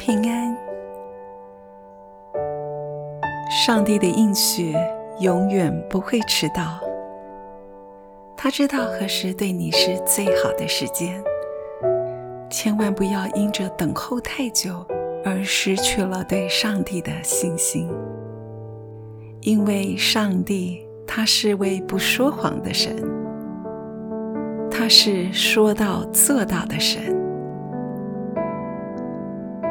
平安。上帝的应许永远不会迟到，他知道何时对你是最好的时间。千万不要因着等候太久而失去了对上帝的信心，因为上帝他是位不说谎的神，他是说到做到的神。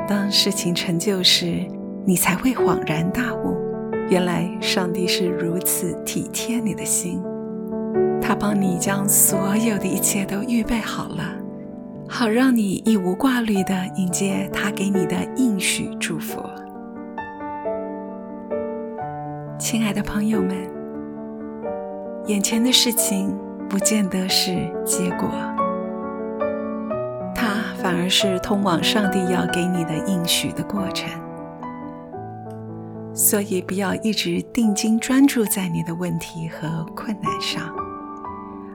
当事情成就时，你才会恍然大悟，原来上帝是如此体贴你的心，他帮你将所有的一切都预备好了。好让你一无挂虑地迎接他给你的应许祝福。亲爱的朋友们，眼前的事情不见得是结果，反而是通往上帝要给你的应许的过程。所以不要一直定睛专注在你的问题和困难上。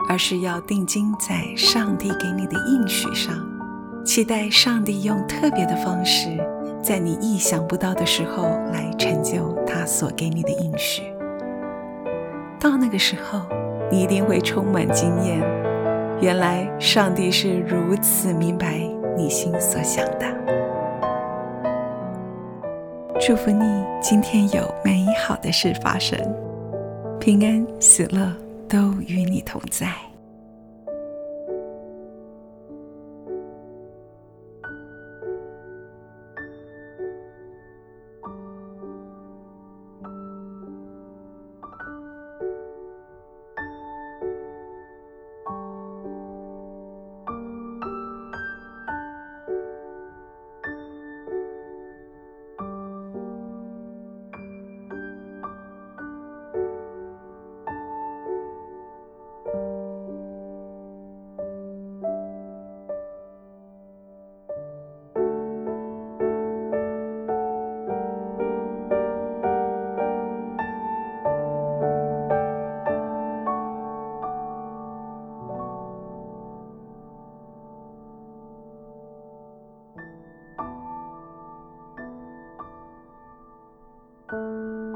而是要定睛在上帝给你的应许上，期待上帝用特别的方式，在你意想不到的时候来成就他所给你的应许。到那个时候，你一定会充满惊艳，原来上帝是如此明白你心所想的。祝福你今天有美好的事发生，平安喜乐。都与你同在。Música